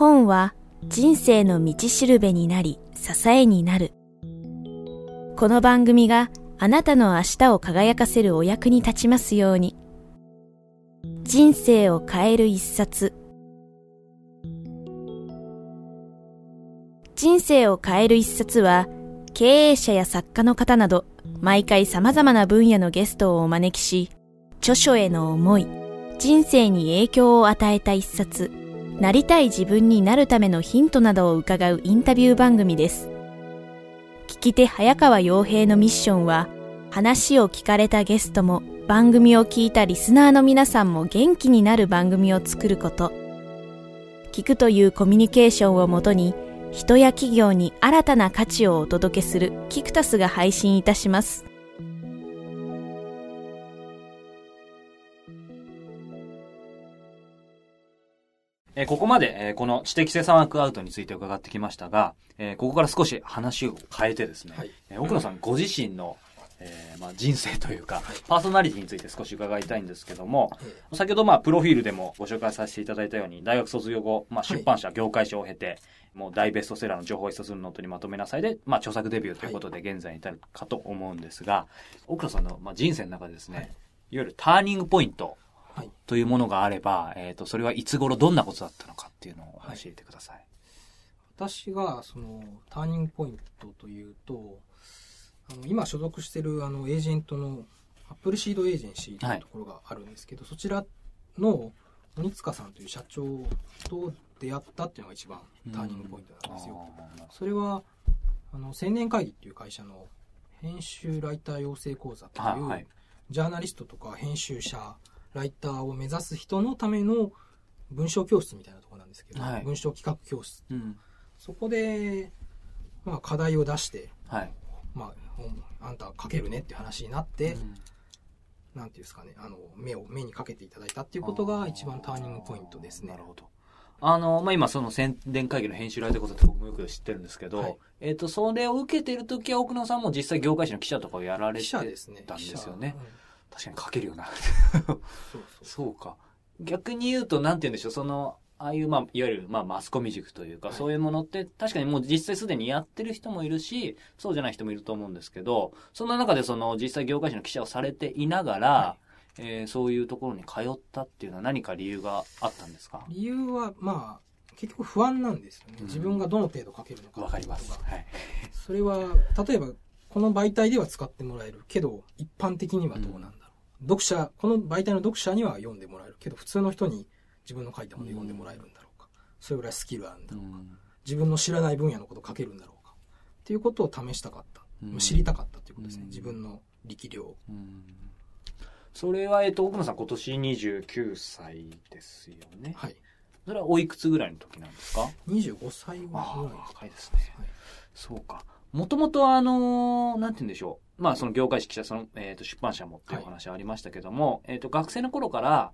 本は人生の道しるべになり支えになる。この番組があなたの明日を輝かせるお役に立ちますように。人生を変える一冊。人生を変える一冊は、経営者や作家の方など、毎回様々な分野のゲストをお招きし、著書への思い、人生に影響を与えた一冊、なりたい自分になるためのヒントなどを伺うインタビュー番組です。聞き手早川洋平のミッションは、話を聞かれたゲストも番組を聞いたリスナーの皆さんも元気になる番組を作ること。聞くというコミュニケーションをもとに、人や企業に新たな価値をお届けするキクタスが配信いたします。えここまで、えこの知的生産ワークアウトについて伺ってきましたが、えここから少し話を変えてですね、はい、え奥野さんご自身のえー、まあ、人生というか、パーソナリティについて少し伺いたいんですけども、先ほどまあ、プロフィールでもご紹介させていただいたように、大学卒業後、まあ、出版社、業界紙を経て、もう大ベストセラーの情報を一つのノートにまとめなさいで、まあ、著作デビューということで現在に至るかと思うんですが、奥野さんの、まあ、人生の中でですね、い、わゆるターニングポイントというものがあれば、えっ、ー、と、それはいつ頃どんなことだったのかっていうのを教えてください。私が、その、ターニングポイントというと、あの今所属してるあのエージェントのアップルシードエージェンシーというところがあるんですけど、はい、そちらの鬼塚さんという社長と出会ったっていうのが一番ターニングポイントなんですよ。それはあの青年会議っていう会社の編集ライター養成講座という、はい、ジャーナリストとか編集者ライターを目指す人のための文章教室みたいなところなんですけど、はい、文章企画教室、うん、そこで、まあ、課題を出して、はい、まあ、あんた書けるねって話になって、うん、なんていうんですかね、あの、目を、目にかけていただいたっていうことが一番ターニングポイントですね。なるほど。あの、まあ、今その宣伝会議の編集ライターことって僕もよく知ってるんですけど、はい、えっ、ー、と、それを受けてる時は奥野さんも実際業界誌の記者とかをやられてたんですよね。ね。うん、確かに書けるよな。そうか。逆に言うと、なんて言うんでしょう、その、ああいう、まあ、いわゆる、まあ、マスコミ塾というか、はい、そういうものって、確かにもう実際すでにやってる人もいるし、そうじゃない人もいると思うんですけど、そんな中でその、実際業界誌の記者をされていながら、はい、えー、そういうところに通ったっていうのは何か理由があったんですか？理由は、まあ、結局不安なんですよね。自分がどの程度書けるのか。わ、かります。はい。それは、例えば、この媒体では使ってもらえるけど、一般的にはどうなんだ。うん、読者、この媒体の読者には読んでもらえる。けど、普通の人に自分の書いたもの読んでもらえるんだろうか、それぐらいスキルあるんだろうか、自分の知らない分野のこと書けるんだろうか。っていうことを試したかった、知りたかったということですね、自分の力量、それは、えっと、奥野さん今年29歳ですよね。はい。それはおいくつぐらいの時なんですか ?25 歳ぐらい。若いですね。はい、そうか。もともとあのー、なんて言うんでしょう。まあ、その業界誌記者、その、えっ、ー、と、出版社もっていう話ありましたけども、はい、えっ、と、学生の頃から、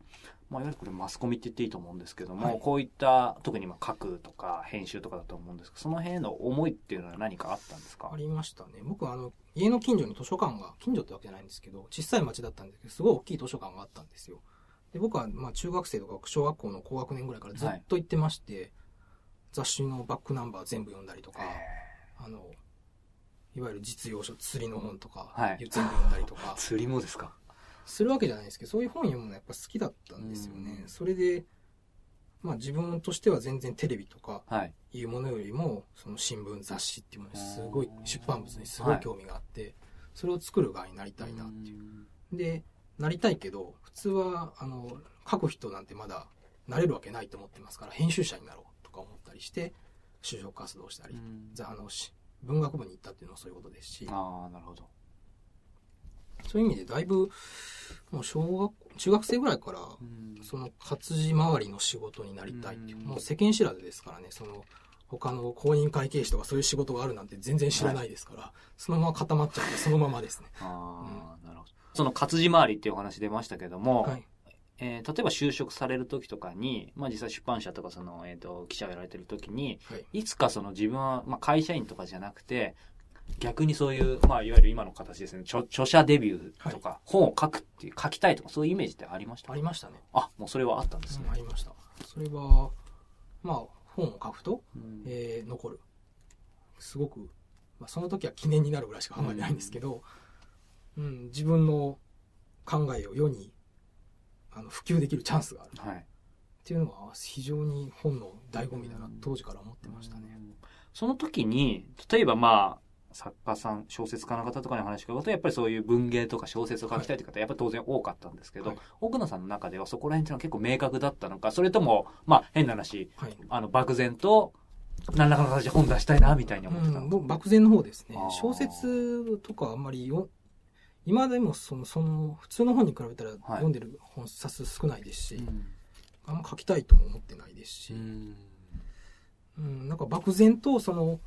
まあ、いわゆるこれマスコミって言っていいと思うんですけども、はい、こういった特にまあ書くとか編集とかだと思うんですけどその辺の思いっていうのは何かあったんですか？ありましたね。僕あの家の近所に図書館が近所ってわけじゃないんですけど小さい町だったんですけどすごい大きい図書館があったんですよ。で僕はまあ中学生とか小学校の高学年ぐらいからずっと行ってまして、はい、雑誌のバックナンバー全部読んだりとかあのいわゆる実用書釣りの本とか、はい、全部読んだりとか。釣りもですか？するわけじゃないですけどそういう本読むのやっぱ好きだったんですよね。それでまあ自分としては全然テレビとかい。うものよりも、その新聞雑誌っていうものにすごい出版物にすごい興味があって、それを作る側になりたいなっていう。でなりたいけど普通はあの書く人なんてまだなれるわけないと思ってますから編集者になろうとか思ったりして就職活動したり、あの文学部に行ったっていうのはそういうことですしあなるほど。そういう意味でだいぶもう小学中学生ぐらいから、その活字周りの仕事になりたいっていう、もう世間知らずですからねその他の公認会計士とかそういう仕事があるなんて全然知らないですから、はい、そのまま固まっちゃってそのままですね。ああ、なるほど。その活字回りっていうお話出ましたけども、はい、えー、例えば就職される時とかに、まあ実際出版社とかその、えっ、ー、と、記者をやられてる時に、はい、いつかその自分は、まあ会社員とかじゃなくて、逆にそういう、まあ、いわゆる今の形ですね、著著者デビューとか、本を書くっていう、書きたいとか、そういうイメージってありました？ありましたね。あ、もうそれはあったんですね。うんありました。それは、まあ、本を書くと、うんえー残る。すごく、まあ、その時は記念になるぐらいしか考えてないんですけど、うん、自分の考えを世にあの普及できるチャンスがある。はい。っていうのは非常に本の醍醐味だな、当時から思ってましたね。その時に、例えばまあ、作家さん、小説家の方とかに話伺うと、やっぱりそういう文芸とか小説を書きたいという方、やっぱり当然多かったんですけど、はい。奥野さんの中ではそこら辺っていうのは結構明確だったのか、それとも、まあ変な話、はい。あの、漠然と、何らかの形で本出したいな、みたいに思ってたうん漠然の方ですね。小説とかあんまりよ今でもそのその普通の本に比べたら読んでる本冊数少ないですし、うん。あんま書きたいとも思ってないですし、うん。うん、なんか漠然とその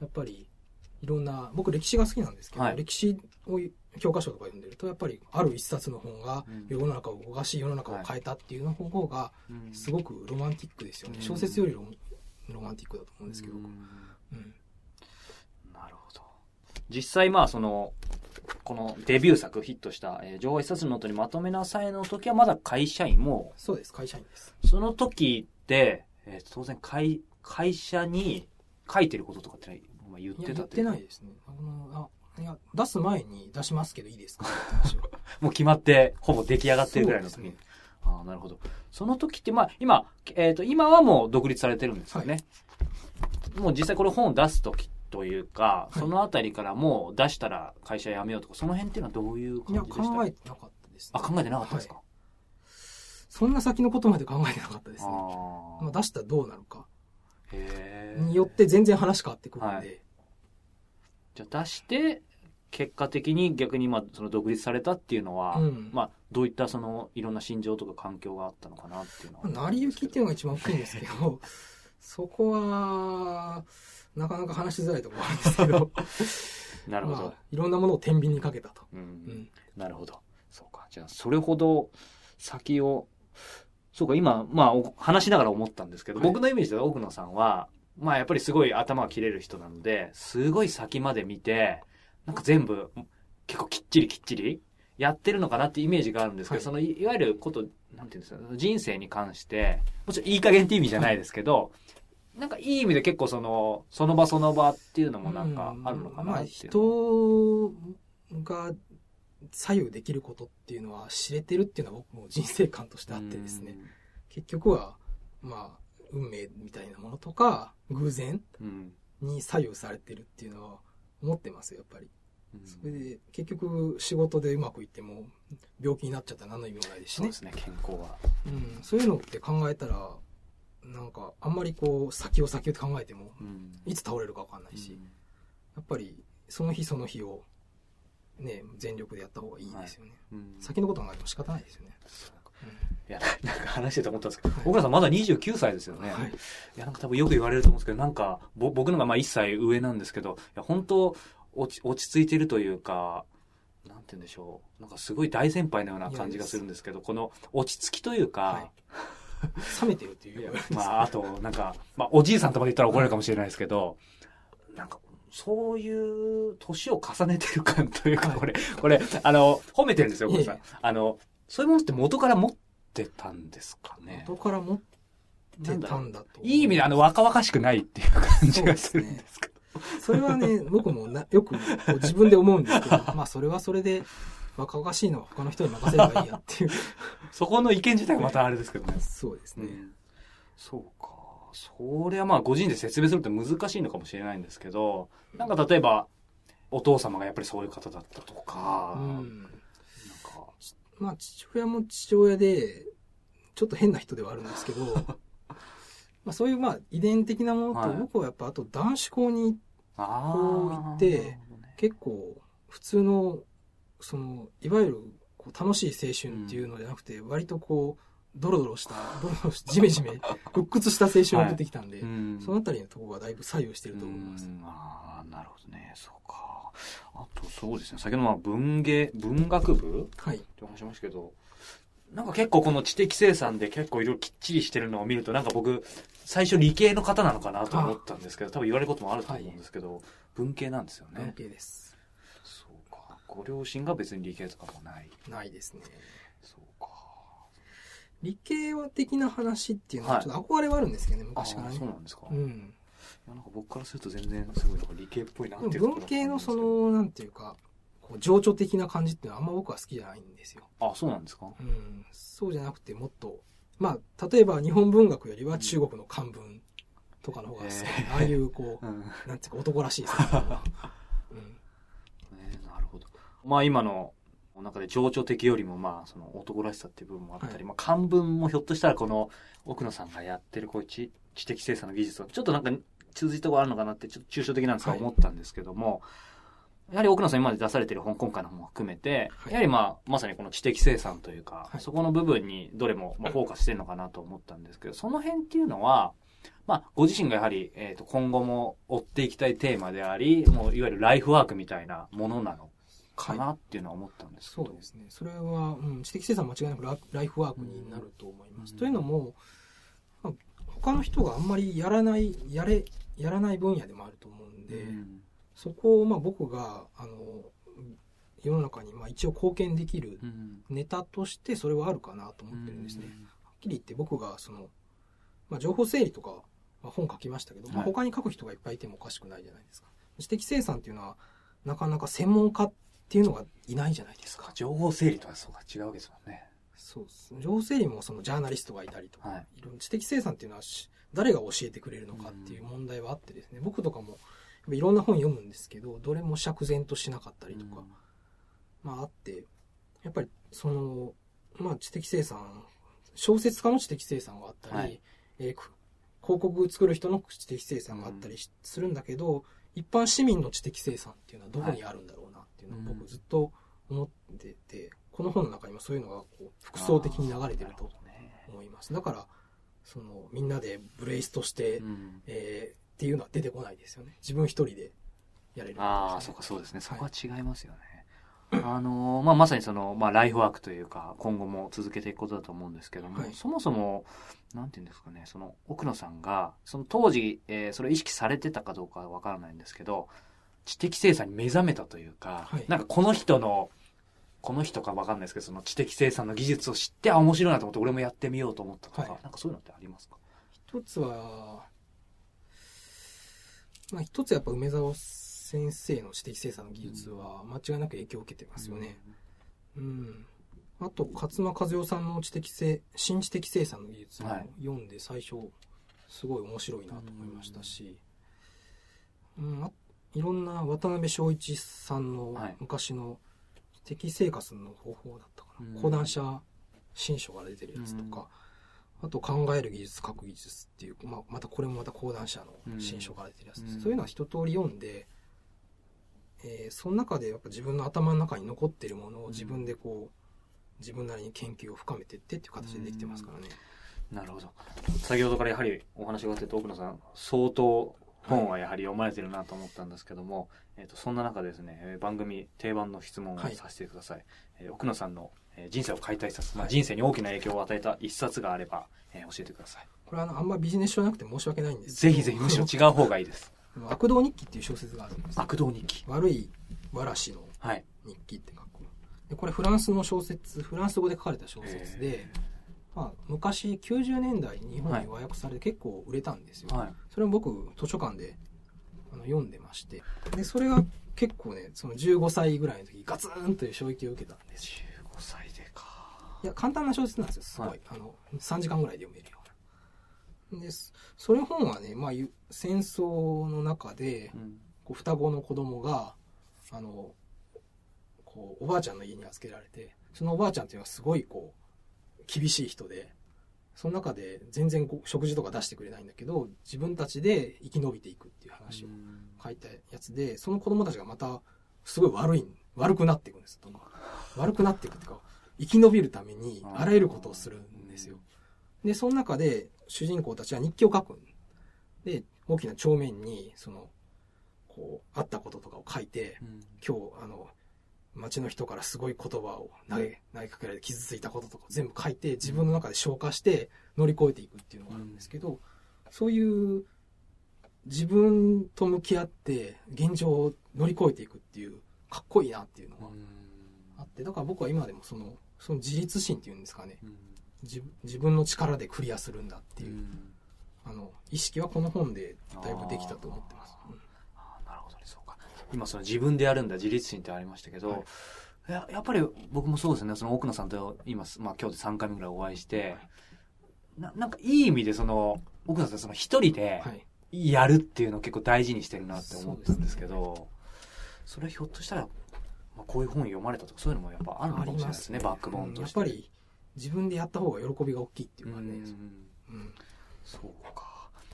やっぱりいろんな僕歴史が好きなんですけど、はい。歴史を教科書とか読んでるとやっぱりある一冊の本がうん。世の中を動かし世の中を変えたっていうの方がうんすごくロマンティックですよね、うん。小説よりロロマンティックだと思うんですけど、うん。うん。なるほど。実際まあその、このデビュー作ヒットした、えー情報一冊のノートにまとめなさいの時はまだ会社員もそうです会社員です。う、その時って、えー当然会、会社に書いてることとかってまあ言ってた言ってないいですね。あのあいや出す前に出しますけどいいですか？もう決まって、ほぼ出来上がってるぐらいの時。に。ね。ああ、なるほど。その時って、まあ、今、えっ、と、今はもう独立されてるんですよね。もう実際これ本を出す時というか、はい。そのあたりからもう出したら会社辞めようとか、その辺っていうのはどういういや感じでした？考えてなかったです、あ、考えてなかったですか、はい。そんな先のことまで考えてなかったですね。あまあ、出したらどうなるか。によって全然話変わってくるんで、はい。じゃあ出して、結果的に逆にまあその独立されたっていうのは、うん。まあどういったそのいろんな心情とか環境があったのかなっていうのは。まあ成り行きっていうのが一番大きいんですけど そこはなかなか話しづらいところあるんですけど なるほど。まあ、いろんなものを天秤にかけたと、うんうんなるほど。そうか。じゃあ、それほど先を、そうか、今、まあ、お話しながら思ったんですけど、はい僕のイメージでは奥野さんは、まあ、やっぱりすごい頭が切れる人なので、すごい先まで見て、なんか全部、結構きっちりきっちりやってるのかなってイメージがあるんですけど、はいその、いいわゆること、なんていうんですか、人生に関して、もちろんいい加減って意味じゃないですけど、なんかいい意味で結構その、その場その場っていうのもなんかあるのかまあなっていう。のは。人が左右できることっていうのは知れてるっていうのは僕も人生観としてあってですね。結局はまあ運命みたいなものとか偶然うん。に左右されてるっていうのは思ってますよやっぱり。うん。それで結局仕事でうまくいっても病気になっちゃったら何の意味もないですしね。そうですね、健康は。うん、そういうのって考えたらなんかあんまりこう先を先をって考えてもうん。いつ倒れるか分かんないし、やっぱりその日その日をね全力でやった方がいいですよね、うん。先のこと考えても仕方ないですよね、いや、なんか話してて思ったんですけど、はい。小倉さんまだ29歳ですよね。はい。いや、なんか多分よく言われると思うんですけど、なんか、ぼ僕のがまあ1歳上なんですけど、いや、本当落ち、落ち着いてるというか、なんて言うんでしょう。なんかすごい大先輩のような感じがするんですけど、この落ち着きというか、はい冷めてるっていうまあ、あと、なんか、まあ、おじいさんとまで言ったら怒られるかもしれないですけど、なんか、そういう年を重ねてる感というか、はいこれ、これ、あの、褒めてるんですよ、いえいえ小倉さん。あの、そういうものって元から持ってたんですかね？元から持ってたんだといい意味で、あの、若々しくないっていう感じがするんですけど。それはね僕もなよく自分で思うんですけどまあそれはそれで若々しいのは他の人に任せればいいやっていう。そこの意見自体がまたあれですけどね。そうですね、うん。そうか。それはまあ、ご自身で説明するって難しいのかもしれないんですけど、なんか例えば、お父様がやっぱりそういう方だったとか、うん。なんか、まあ父親も父親でちょっと変な人ではあるんですけど まあそういうまあ遺伝的なものと、はい。僕はやっぱあと男子校にあこう言って結構普通のそのいわゆるこう楽しい青春っていうのじゃなくて、割とこうドロドロしたドロドロしたジメジメ 鬱屈した青春を送ってきたんで、うんそのあたりのところがだいぶ左右してると思います。うんああ、なるほどね。そうか。あと、そうですね。先ほどまあ文芸、文学部はい。ってお話ししましたけど、なんか結構この知的生産で結構いろいろきっちりしてるのを見ると、なんか僕、最初理系の方なのかなと思ったんですけど、多分言われることもあると思うんですけど、はい、文系なんですよね。文系です。ご両親が別に理系とかもない。ないですね。そうか。理系は的な話っていうのはちょっと憧れはあるんですけどね、昔からね。そうなんですか。うん。なんか僕からすると全然すごいなんか理系っぽいなっていう文系のその、なんていうか、こう情緒的な感じっていうのはあんま僕は好きじゃないんですよ。あ、そうなんですかうん。そうじゃなくてもっと、まあ、例えば日本文学よりは中国の漢文とかの方が好き。ああいうこう、うん、なんていうか男らしいですね。うん、えー、なるほど。まあ今の中で情緒的よりもまあその男らしさっていう部分もあったり、はい、まあ漢文もひょっとしたらこの奥野さんがやってるこういう知知的生産の技術はちょっとなんか通じたところあるのかなってちょっと抽象的なんですが思ったんですけども、はいやはり奥野さん今まで出されている本、今回の本も含めて、はい、やはりまあ、まさにこの知的生産というか、はい、そこの部分にどれもまあフォーカスしてるのかなと思ったんですけど、その辺っていうのは、まあ、ご自身がやはり、えっ、ー、と、今後も追っていきたいテーマであり、もう、いわゆるライフワークみたいなものなのかなっていうのは思ったんですけど、はい、そうですね。それは、うん、知的生産間違いなくライフワークになると思います。うん、というのも、まあ、他の人があんまりやらない、やれ、やらない分野でもあると思うんで、うん、そこをまあ僕が、あの、世の中にまあ一応貢献できるネタとしてそれはあるかなと思ってるんですね。はっきり言って僕がその、まあ、情報整理とか、まあ、本書きましたけど、まあ、他に書く人がいっぱいいてもおかしくないじゃないですか。知的生産っていうのはなかなか専門家っていうのがいないじゃないですか。情報整理とはそうか違うわけですもんね。そうです。情報整理もそのジャーナリストがいたりとか、はい、いろんな知的生産っていうのは誰が教えてくれるのかっていう問題はあってですね、僕とかもいろんな本読むんですけど、どれも釈然としなかったりとか、まああって、やっぱりその、まあ知的生産、小説家の知的生産があったり、はい、えー、広告作る人の知的生産があったりするんだけど、一般市民の知的生産っていうのはどこにあるんだろういうのを僕ずっと思ってて、この本の中にもそういうのがこう複層的に流れてると思います。だから、そのみんなでブレイスとして、うん、えー、っていうのは出てこないですよね。自分一人でやれる、ね、ああ、そうかそうですね。そこは違いますよね。はい、あのー、まあ、まさにその、まあ、ライフワークというか、今後も続けていくことだと思うんですけども、はい、そもそも、なんていうんですかね、その、奥野さんが、その当時、えー、それを意識されてたかどうかはわからないんですけど、知的生産に目覚めたというか、はい、なんかこの人の、この人かわかんないですけど、その知的生産の技術を知って、あ、面白いなと思って俺もやってみようと思ったとか、はい、なんかそういうのってありますか？一つは、まあ、一つやっぱ梅沢先生の知的生産の技術は間違いなく影響を受けてますよね。うん。うん、あと、勝間和代さんの知的生、新知的生産の技術も読んで最初、すごい面白いなと思いましたし、うん、あいろんな渡辺正一さんの昔の知的生活の方法だったかな。講談社新書から出てるやつとか、あと考える技術、書く技術っていう、まあ、またこれもまた講談社の新書から出てるやつ。うん、そういうのは一通り読んで、えー、その中でやっぱ自分の頭の中に残ってるものを自分でこう、自分なりに研究を深めていってっていう形でできてますからね。なるほど。先ほどからやはりお話があって奥野さん、相当本はやはり読まれてるなと思ったんですけども、はい、えっ、ー、と、そんな中ですね、番組定番の質問をさせてください。はい、えー、奥野さんの人生を変えた一冊、まあ、人生に大きな影響を与えた一冊があれば、えー、教えてください。これはあの、あんまビジネス書じゃなくて申し訳ないんですぜひぜひ、むしろ違う方がいいです。悪道日記っていう小説があるんです。悪道日記。悪いわらしの日記って書く。でこれフランスの小説、フランス語で書かれた小説で、まあ、昔90年代に日本に和訳されて結構売れたんですよ。はい、それを僕図書館であの読んでまして。で、それが結構ね、その15歳ぐらいの時ガツンという衝撃を受けたんですよ。15歳いや、簡単な小説なんですよ、すごい。はい、あの、3時間ぐらいで読めるような。で、それ本はね、まあ、戦争の中で、こう双子の子供が、あの、こう、おばあちゃんの家に預けられて、そのおばあちゃんっていうのはすごい、こう、厳しい人で、その中で全然食事とか出してくれないんだけど、自分たちで生き延びていくっていう話を書いたやつで、その子供たちがまた、すごい悪い、悪くなっていくんです。悪くなっていくっていうか、生き延びるためにあらゆることをするんですよ。で、その中で主人公たちは日記を書くで、大きな帳面に、その、こう、あったこととかを書いて、うん、今日、あの、街の人からすごい言葉を投げ、投げかけられて傷ついたこととか全部書いて自分の中で消化して乗り越えていくっていうのがあるんですけど、そういう自分と向き合って現状を乗り越えていくっていうかっこいいなっていうのがあってだから僕は今でもそのその自立心っていうんですかね、自自分の力でクリアするんだっていう、あの意識はこの本でだいぶできたと思ってます。うか今その自分でやるんだ自立心ってありましたけど、はい、ややっぱり僕もそうですね。その奥野さんと今、まあ、今日で3回目ぐらいお会いして、はい、ななんかいい意味でその奥野さんその一人でやるっていうのを結構大事にしてるなって思ったんですけど、それひょっとしたら、まあ、こういう本読まれたとかそういうのもやっぱあるのかもしれないですね、ね、バックボーンとして。やっぱり自分でやった方が喜びが大きいっていうかね。うん、そうか。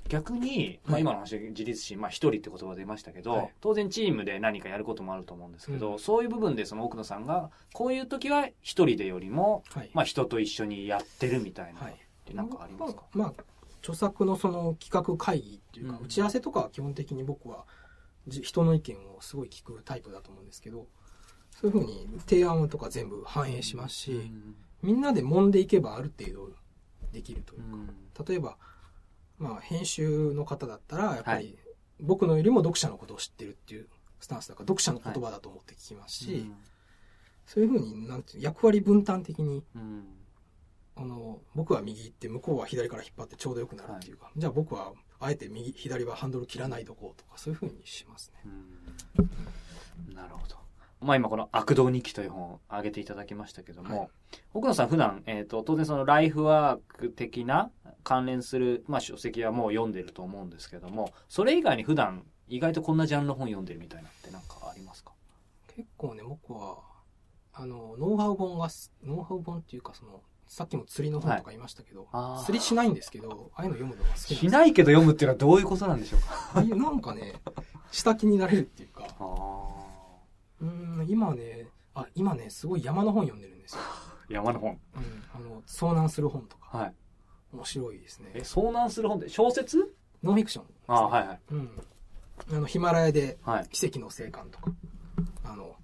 逆に、まあ、今の話で自立心、まあ、一人って言葉出ましたけど、はい、当然チームで何かやることもあると思うんですけど、うん、そういう部分でその奥野さんがこういう時は一人でよりも、はい、まあ、人と一緒にやってるみたいな、はい、って何かありますか、まあ、著作のその企画会議っていうか、打ち合わせとかは基本的に僕は人の意見をすごい聞くタイプだと思うんですけどそういうふうに提案とか全部反映しますし、うん、みんなで揉んでいけばある程度できるというか、うん、例えばまあ、編集の方だったらやっぱり僕のよりも読者のことを知ってるっていうスタンスだから読者の言葉だと思って聞きますし、はいうん、そういうふうになんて役割分担的に、うん、あの僕は右行って向こうは左から引っ張ってちょうどよくなるっていうか、はい、じゃあ僕はあえて右左はハンドル切らないとこうとかそういうふうにしますね。なるほど。まあ今この悪道日記という本を挙げていただきましたけども、はい、奥野さん普段、えっ、ー、と、当然そのライフワーク的な関連する、まあ書籍はもう読んでると思うんですけども、それ以外に普段意外とこんなジャンルの本読んでるみたいなってなんかありますか？結構ね、僕は、あの、ノウハウ本が、ノウハウ本っていうかその、さっきも釣りの本とか言いましたけど、はい、釣りしないんですけど、ああいうの読むのが好きしないけど読むっていうのはどういうことなんでしょうか？なんかね、下気になれるっていうか、うん今ねあ今ねすごい山の本読んでるんですよ。山の本、うん、あの遭難する本とか、はい、面白いですね。え遭難する本って小説？ノンフィクション、ね、あはいはい、うん、あのヒマラヤで奇跡の生還とか、はい、あの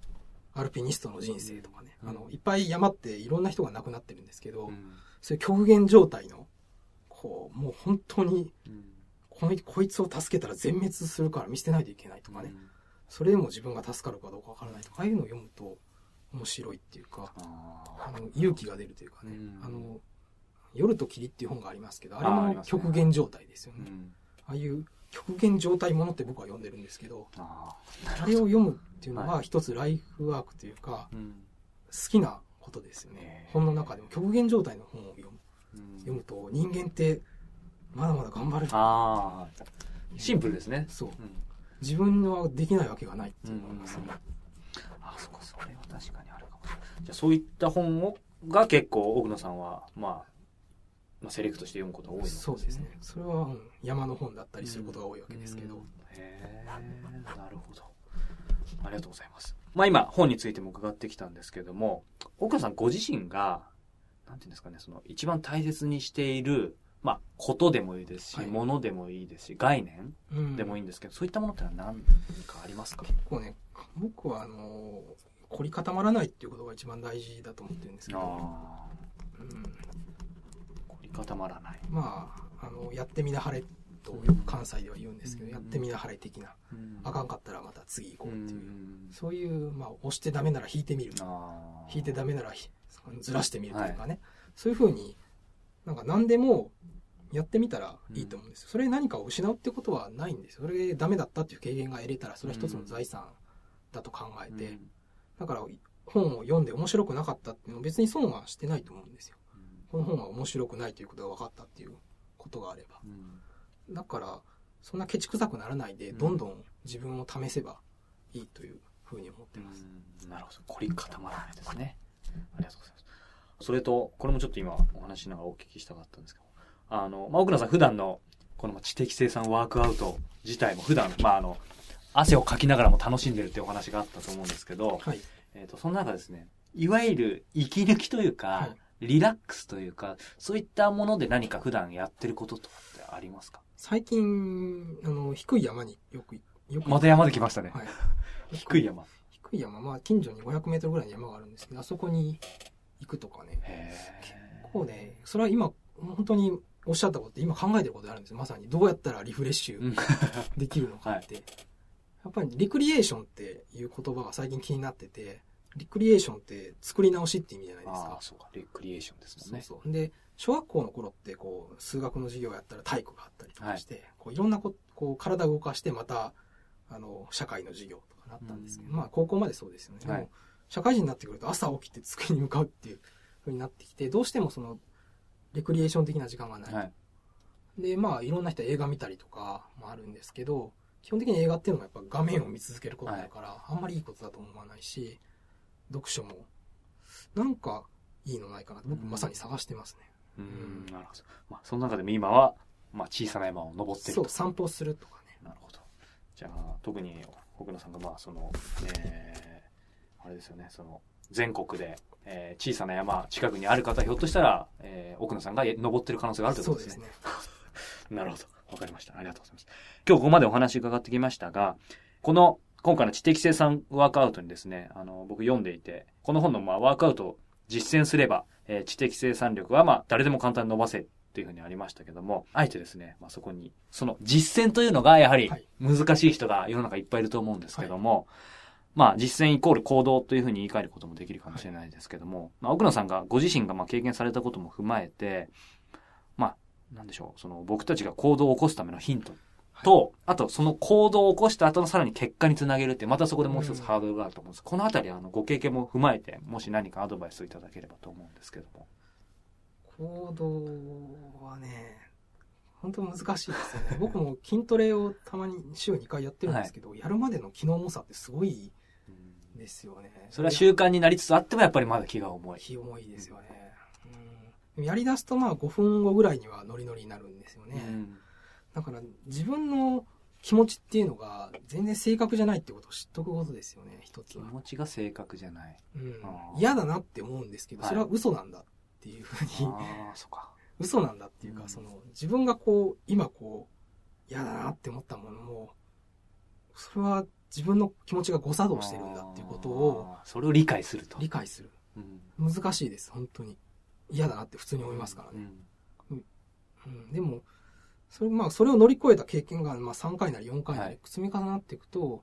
アルピニストの人生とかね、うん、あのいっぱい山っていろんな人が亡くなってるんですけど、うん、そういう極限状態のこうもう本当に、このこいつを助けたら全滅するから見捨てないといけないとかね、それでも自分が助かるかどうかわからないとかああいうのを読むと面白いっていうかあの勇気が出るというかね、あの夜と霧っていう本がありますけどあれも極限状態ですよね。ああいう極限状態ものって僕は読んでるんですけどあれを読むっていうのは一つライフワークというか、好きなことですよね。本の中でも。極限状態の本を読む、読むと人間ってまだまだ頑張る。あシンプルですね。そう、自分はできないわけがないって思いますね。あ、そこそれは確かにあるかもじゃあそういった本をが結構奥野さんは、まあ、まあ、セレクトして読むことが多い、ね、そうですね。それは、うん、山の本だったりすることが多いわけですけど。へえ、なるほど。ありがとうございます。まあ今、本についても伺ってきたんですけども、奥野さんご自身が、なんていうんですかね、その一番大切にしているまあ、ことでもいいですし、はい、ものでもいいですし、概念でもいいんですけど、うん、そういったものってのは何かありますか？結構ね、僕はあの、凝り固まらないっていうことが一番大事だと思ってるんですけど、うん、凝り固まらない。まあ、あの、やってみなはれとよく関西では言うんですけど、うん、やってみなはれ的な、うん、あかんかったらまた次行こうっていう、そういう、まあ、押してダメなら引いてみる。引いてダメならずらしてみるというかね、はい、そういうふうになんか何でもやってみたらいいと思うんですよ。それ何かを失うってことはないんですよ。それダメだったっていう経験が得れたら、それは一つの財産だと考えて、だから本を読んで面白くなかったっていうのは別に損はしてないと思うんですよ。この本は面白くないということが分かったっていうことがあれば。だから、そんなケチくさくならないで、どんどん自分を試せばいいというふうに思ってます。なるほど。凝り固まらないですね。ありがとうございます。それと、これもちょっと今お話しながらお聞きしたかったんですけど、あの、まあ、奥野さん普段のこの知的生産ワークアウト自体も普段、まあ、あの、汗をかきながらも楽しんでるっていうお話があったと思うんですけど、はい、えっ、と、その中ですね、いわゆる息抜きというか、はい、リラックスというか、そういったもので何か普段やってることとかってありますか？最近、あの、低い山によく、よく。また山で来ましたね。はい、低い山。低低い山、まあ近所に500メートルぐらいの山があるんですけど、あそこに行くとかね。結構ね、それは今、本当におっしゃったことって今考えてることあるんですよ。まさに。どうやったらリフレッシュ できるのかって。はい、やっぱりリクリエーションっていう言葉が最近気になってて、リクリエーションって作り直しって意味じゃないですか。あそうか。リクリエーションですもんね。そうそうで、小学校の頃ってこう、数学の授業やったら体育があったりとかして、はい、こういろんなここう体を動かしてまた、あの、社会の授業とかなったんですけど、まあ高校までそうですよね。はい、社会人になってくると朝起きて机に向かうっていうふうになってきて、どうしてもその、レクリエーション的な時間がない。はい、で、まあいろんな人映画見たりとかもあるんですけど、基本的に映画っていうのはやっぱ画面を見続けることだから、あんまりいいことだと思わないし、読書も、なんかいいのないかなと僕まさに探してますね。うん、なるほど。まあその中でも今は、まあ小さな山を登ってるそう、散歩するとかね。なるほど。じゃあ、特に奥野さんがまあその、えー、あれですよね、その、全国で、えー、小さな山近くにある方ひょっとしたら、えー、奥野さんが登ってる可能性があるということですね。そうですね。なるほど。わかりました。ありがとうございます。今日ここまでお話伺ってきましたが、この今回の知的生産ワークアウトにですね、あの、僕読んでいて、この本のまあワークアウトを実践すれば、えー、知的生産力はまあ誰でも簡単に伸ばせっていうふうにありましたけども、あえてですね、まあ、そこに、その実践というのがやはり難しい人が世の中いっぱいいると思うんですけども、はい、まあ実践イコール行動というふうに言い換えることもできるかもしれないですけども、まあ、奥野さんがご自身がまあ経験されたことも踏まえて、まあ、なんでしょう、その僕たちが行動を起こすためのヒントと、あとその行動を起こした後のさらに結果につなげるって、またそこでもう一つハードルがあると思うんです。このあたりあのご経験も踏まえて、もし何かアドバイスをいただければと思うんですけども。行動はね、本当難しいですよね。僕も筋トレをたまに週2回やってるんですけど、はい、やるまでの気の重さってすごいですよね。それは習慣になりつつあってもやっぱりまだ気が重い。気重いですよね。うん、やり出すとまあ5分後ぐらいにはノリノリになるんですよね。うん、だから自分の気持ちっていうのが全然正確じゃないってことを知っとくことですよね、一つは。気持ちが正確じゃない。うん。嫌だなって思うんですけど、それは嘘なんだっていうふうに、あ そうか嘘なんだっていうか、うん、その自分がこう今こう嫌だなって思ったものもそれは自分の気持ちが誤作動してるんだっていうことをそれを理解すると。理解する、うん、難しいです本当に。嫌だなって普通に思いますからね、うん、うん、でもそれまあそれを乗り越えた経験が、まあ、3回なり4回なり積み重なっていくと、はい、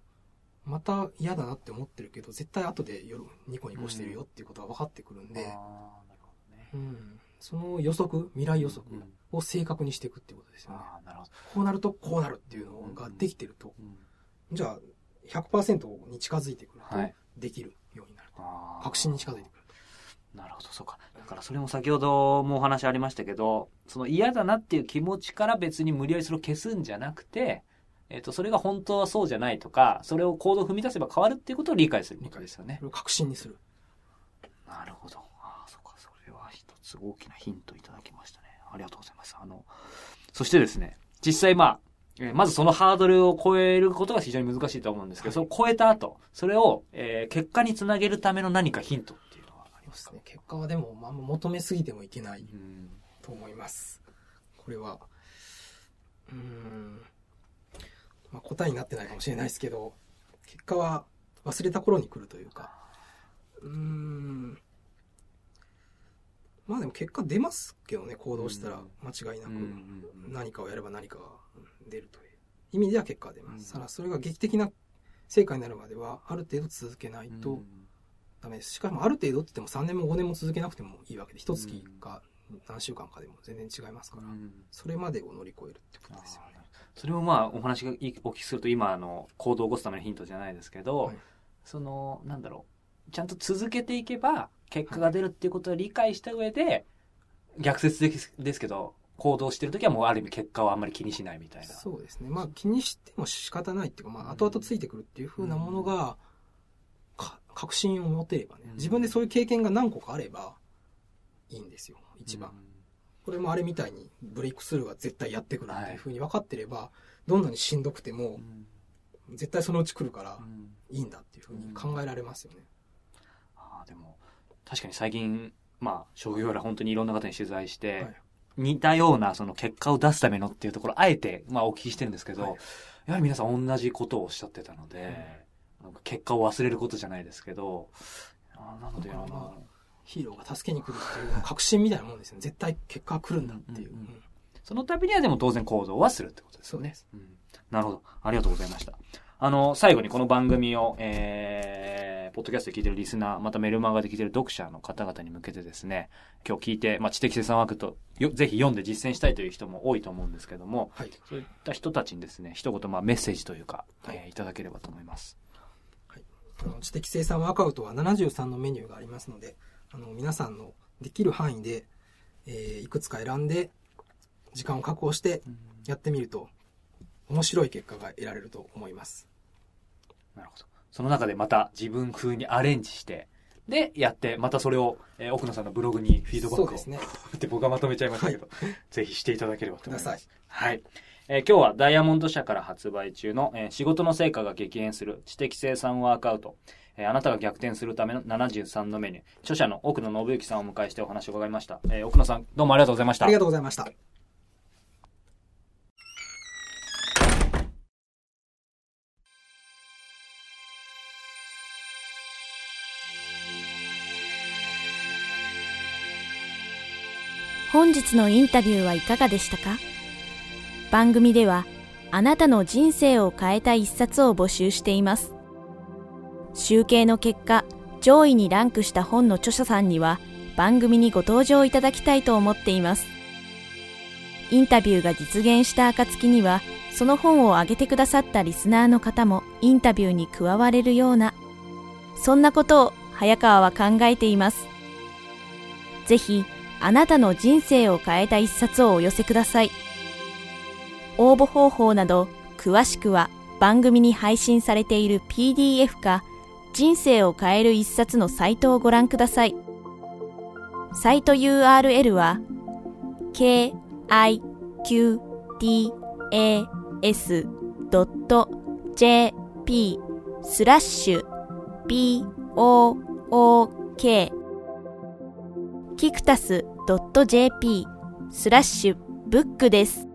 また嫌だなって思ってるけど絶対後で夜ニコニコしてるよっていうことが分かってくるんで、うん、その予測、未来予測を正確にしていくっていうことですよね。なるほど。こうなるとこうなるっていうのができてると、じゃあ100%に近づいてくると、できるようになると。確信に近づいてくると。なるほど、そうか。だからそれも先ほどもお話ありましたけど、その嫌だなっていう気持ちから別に無理やりそれを消すんじゃなくて、えっ、ー、と、それが本当はそうじゃないとか、それを行動を踏み出せば変わるっていうことを理解することですよね。確信にする。なるほど。つ大きなヒントいただきましたね。ありがとうございます。あの、そしてですね、実際まあ、えー、まずそのハードルを超えることが非常に難しいと思うんですけど、それを超えた後、それを、えー、結果につなげるための何かヒントっていうのはありますね。結果はでも、まあ、求めすぎてもいけないと思います。これは、うん、まあ、答えになってないかもしれないですけど、結果は忘れた頃に来るというか、うん、まあでも結果出ますけどね、行動したら間違いなく、何かをやれば何かが出るという意味では結果が出ます。ただそれが劇的な成果になるまでは、ある程度続けないとダメです。しかもある程度って言っても3年も5年も続けなくてもいいわけで、一月か何週間かでも全然違いますから、それまでを乗り越えるってことですよね。それもまあお話がお聞きすると今あの行動を起こすためのヒントじゃないですけど、はい、そのなんだろう。ちゃんと続けていけば結果が出るっていうことを理解した上で、逆説ですですけど、行動してる時はもうある意味結果をあんまり気にしないみたいな。そうですね。まあ気にしても仕方ないっていうか、まあ後々ついてくるっていうふうなものが、確信を持てればね、自分でそういう経験が何個かあればいいんですよ、一番。これもあれみたいにブレイクスルーは絶対やってくるっていうふうに分かってれば、どんなにしんどくても、絶対そのうち来るからいいんだっていうふうに考えられますよね。ああ、でも、確かに最近、まあ、職業ら本当にいろんな方に取材して、はい、似たようなその結果を出すためのっていうところ、あえて、まあお聞きしてるんですけど、はい、やはり皆さん同じことをおっしゃってたので、う結果を忘れることじゃないですけど、あなので、あの、ヒーローが助けに来るっていう確信みたいなもんですよね。絶対結果が来るんだっていう。うんうんうん、その度にはでも当然行動はするってことですよね。うん、なるほど。ありがとうございました。あの、最後にこの番組を、えー、ポッドキャストで聞いてるリスナー、またメルマガで聞いてる読者の方々に向けてですね、今日聞いて、まあ、知的生産枠とよ、ぜひ読んで実践したいという人も多いと思うんですけども、はい、そういった人たちにですね、一言、まあ、メッセージというか、はい、えー、いただければと思います。はい。あの、知的生産ワークアウトは73のメニューがありますので、あの、皆さんのできる範囲で、えー、いくつか選んで、時間を確保してやってみると、面白い結果が得られると思います。なるほど。その中でまた自分風にアレンジして、で、やって、またそれを、えー、奥野さんのブログにフィードバックを。そうですね。って僕はまとめちゃいましたけど、はい、ぜひしていただければと思います。はい。えー、今日はダイヤモンド社から発売中の、えー、仕事の成果が激変する知的生産ワークアウト、えー、あなたが逆転するための73のメニュー、著者の奥野信之さんをお迎えしてお話を伺いました。えー、奥野さん、どうもありがとうございました。ありがとうございました。本日のインタビューはいかがでしたか？番組ではあなたの人生を変えた一冊を募集しています。集計の結果、上位にランクした本の著者さんには番組にご登場いただきたいと思っています。インタビューが実現した暁には、その本を挙げてくださったリスナーの方もインタビューに加われるような、そんなことを早川は考えています。ぜひ、あなたの人生を変えた一冊をお寄せください。応募方法など詳しくは番組に配信されている PDF か人生を変える一冊のサイトをご覧ください。サイト URL は kiqtas.jp スラッシュ book キクタス .jp スラッシュブックです。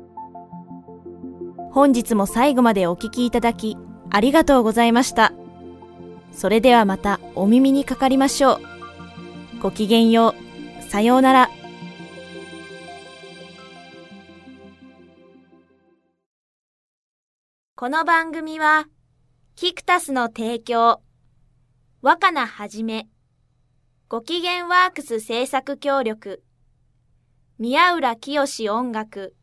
本日も最後までお聞きいただきありがとうございました。それではまたお耳にかかりましょう。ごきげんよう。さようなら。この番組は、キクタスの提供、若菜はじめ、ご機嫌ワークス制作協力、宮浦清音楽、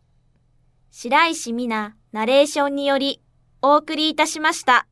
白石美奈ナレーションによりお送りいたしました。